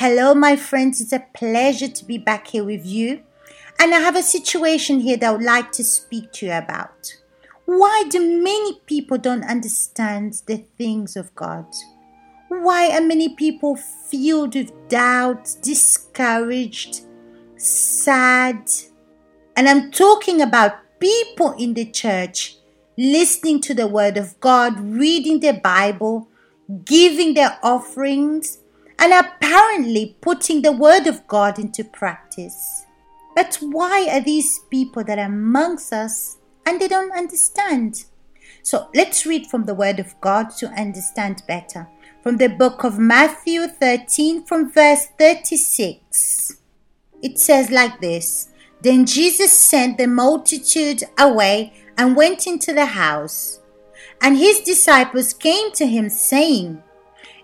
Hello, my friends. It's a pleasure to be back here with you. And I have a situation here that I would like to speak to you about. Why do many people don't understand the things of God? Why are many people filled with doubt, discouraged, sad? And I'm talking about people in the church listening to the Word of God, reading the Bible, giving their offerings, and apparently putting the Word of God into practice. But why are these people that are amongst us and they don't understand? So let's read from the Word of God to understand better. From the book of Matthew 13, from verse 36. It says like this Then Jesus sent the multitude away and went into the house. And his disciples came to him, saying,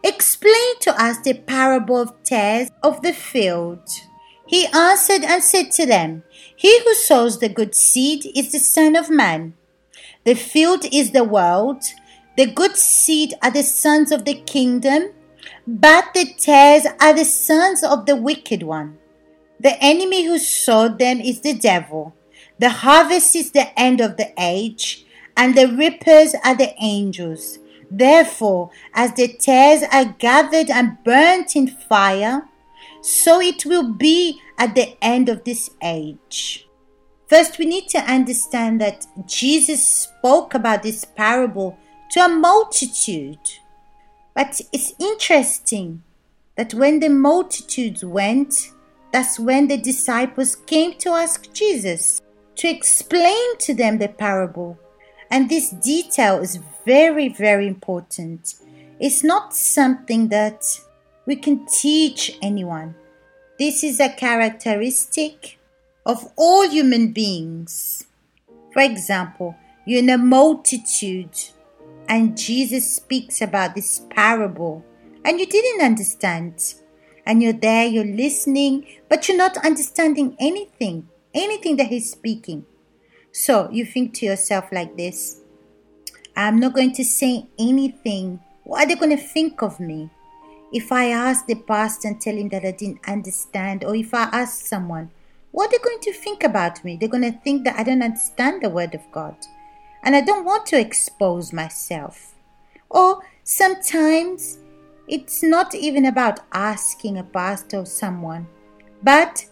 Explain to us the parable of tares of the field. He answered and said to them, He who sows the good seed is the Son of Man. The field is the world. The good seed are the sons of the kingdom, but the tares are the sons of the wicked one. The enemy who sowed them is the devil. The harvest is the end of the age, and the reapers are the angels. Therefore, as the tares are gathered and burnt in fire, so it will be at the end of this age. First, we need to understand that Jesus spoke about this parable to a multitude. But it's interesting that when the multitudes went, that's when the disciples came to ask Jesus to explain to them the parable. And this detail is very, very important. It's not something that we can teach anyone. This is a characteristic of all human beings. For example, you're in a multitude and Jesus speaks about this parable and you didn't understand. And you're there, you're listening, but you're not understanding anything, anything that he's speaking. So you think to yourself like this I'm not going to say anything. What are they going to think of me? If I ask the pastor and tell him that I didn't understand, or if I ask someone, what are they going to think about me? They're going to think that I don't understand the Word of God. And I don't want to expose myself. Or sometimes it's not even about asking a pastor or someone, but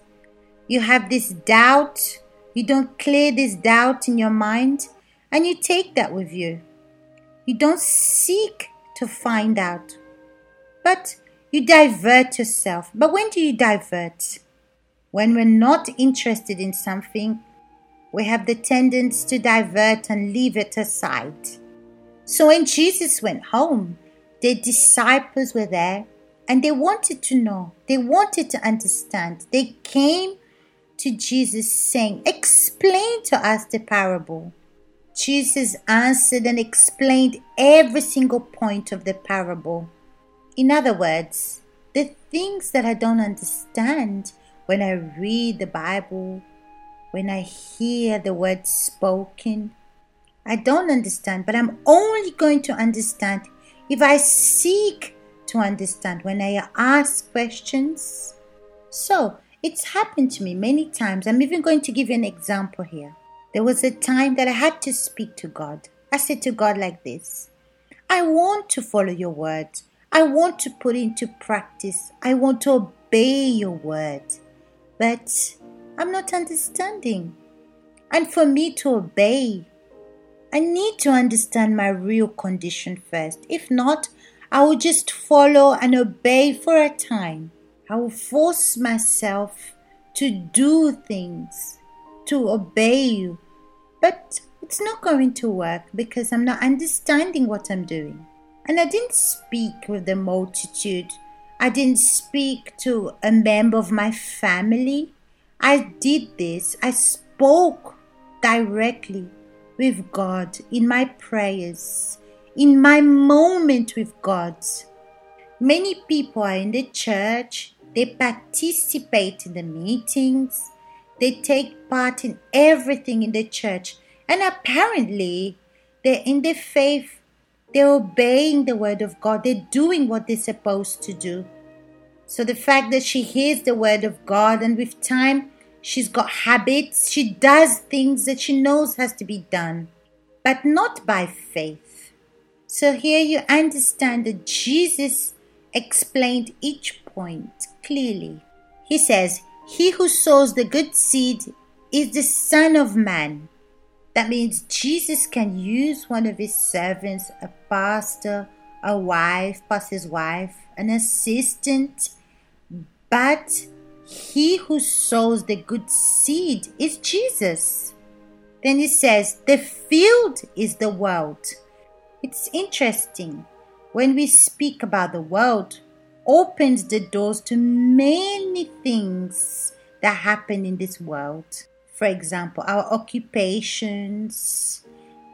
you have this doubt you don't clear this doubt in your mind and you take that with you. You don't seek to find out, but you divert yourself. But when do you divert? When we're not interested in something, we have the tendency to divert and leave it aside. So when Jesus went home, the disciples were there and they wanted to know, they wanted to understand. They came to Jesus, saying, Explain to us the parable. Jesus answered and explained every single point of the parable. In other words, the things that I don't understand when I read the Bible, when I hear the words spoken, I don't understand, but I'm only going to understand if I seek to understand, when I ask questions. So, it's happened to me many times. I'm even going to give you an example here. There was a time that I had to speak to God. I said to God like this I want to follow your word. I want to put into practice. I want to obey your word. But I'm not understanding. And for me to obey, I need to understand my real condition first. If not, I will just follow and obey for a time. I will force myself to do things, to obey you. But it's not going to work because I'm not understanding what I'm doing. And I didn't speak with the multitude. I didn't speak to a member of my family. I did this. I spoke directly with God in my prayers, in my moment with God. Many people are in the church, they participate in the meetings. They take part in everything in the church. And apparently, they're in the faith. They're obeying the word of God. They're doing what they're supposed to do. So the fact that she hears the word of God and with time she's got habits, she does things that she knows has to be done, but not by faith. So here you understand that Jesus explained each point clearly. He says, He who sows the good seed is the Son of Man. That means Jesus can use one of his servants, a pastor, a wife, pastor's wife, an assistant, but he who sows the good seed is Jesus. Then he says, the field is the world. It's interesting. When we speak about the world, opens the doors to many things that happen in this world. For example, our occupations,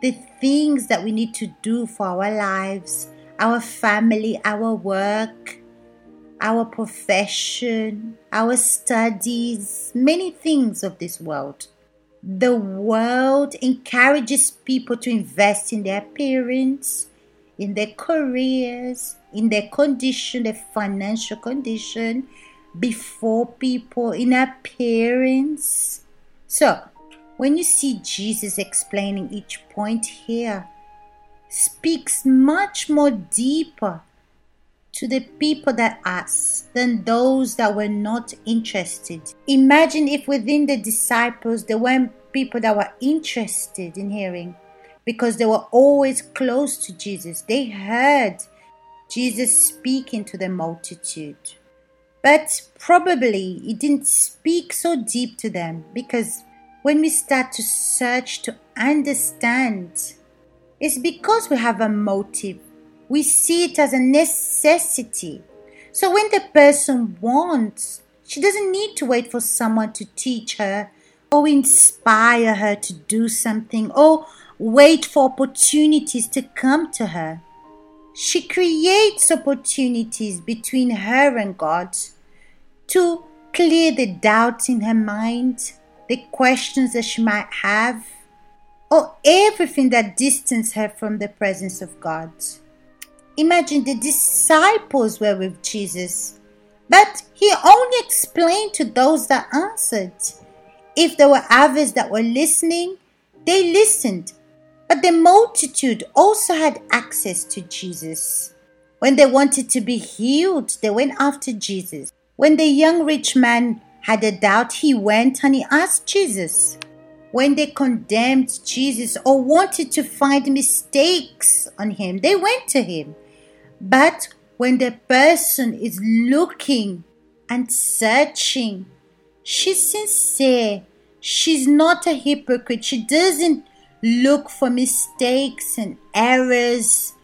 the things that we need to do for our lives, our family, our work, our profession, our studies, many things of this world. The world encourages people to invest in their appearance, in their careers, in their condition, their financial condition, before people, in appearance. So, when you see Jesus explaining each point here, speaks much more deeper to the people that asked than those that were not interested. Imagine if within the disciples there weren't people that were interested in hearing because they were always close to Jesus. They heard Jesus speaking to the multitude. But probably he didn't speak so deep to them because when we start to search to understand, it's because we have a motive we see it as a necessity. So when the person wants, she doesn't need to wait for someone to teach her or inspire her to do something or wait for opportunities to come to her. She creates opportunities between her and God to clear the doubts in her mind, the questions that she might have, or everything that distances her from the presence of God. Imagine the disciples were with Jesus, but he only explained to those that answered. If there were others that were listening, they listened. But the multitude also had access to Jesus. When they wanted to be healed, they went after Jesus. When the young rich man had a doubt, he went and he asked Jesus. When they condemned Jesus or wanted to find mistakes on him, they went to him. But when the person is looking and searching, she's sincere. She's not a hypocrite. She doesn't look for mistakes and errors,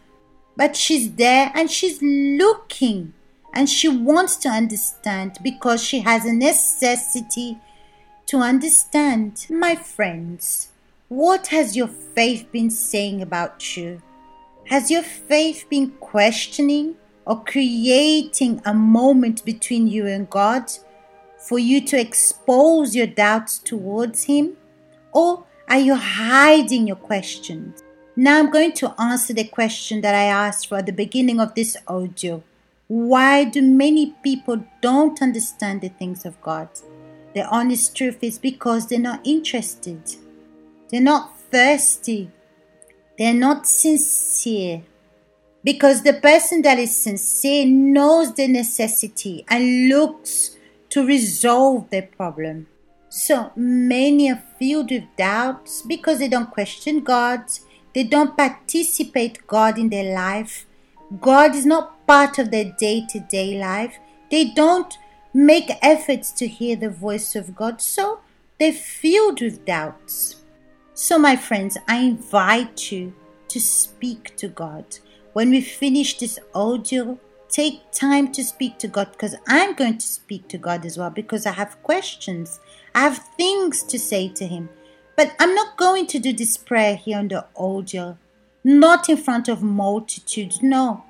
but she's there and she's looking and she wants to understand because she has a necessity to understand. My friends, what has your faith been saying about you? Has your faith been questioning or creating a moment between you and God for you to expose your doubts towards Him? Or are you hiding your questions? Now I'm going to answer the question that I asked for at the beginning of this audio. Why do many people don't understand the things of God? The honest truth is because they're not interested. They're not thirsty they're not sincere. Because the person that is sincere knows the necessity and looks to resolve the problem. So many are filled with doubts because they don't question God, they don't participate God in their life. God is not part of their day-to-day life. They don't make efforts to hear the voice of God, so they're filled with doubts. So, my friends, I invite you to speak to God. When we finish this audio, take time to speak to God because I'm going to speak to God as well because I have questions. I have things to say to Him. But I'm not going to do this prayer here on the audio, not in front of multitudes, no.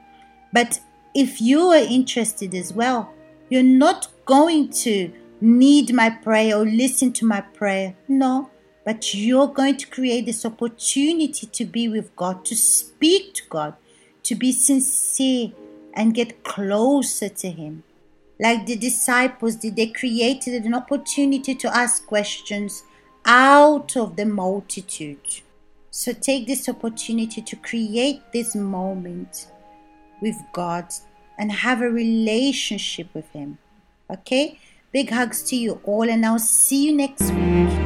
But if you are interested as well, you're not going to need my prayer or listen to my prayer. No, but you're going to create this opportunity to be with God, to speak to God, to be sincere and get closer to Him. like the disciples did, they created an opportunity to ask questions out of the multitude. So take this opportunity to create this moment with God and have a relationship with Him. Okay? Big hugs to you all, and I'll see you next week.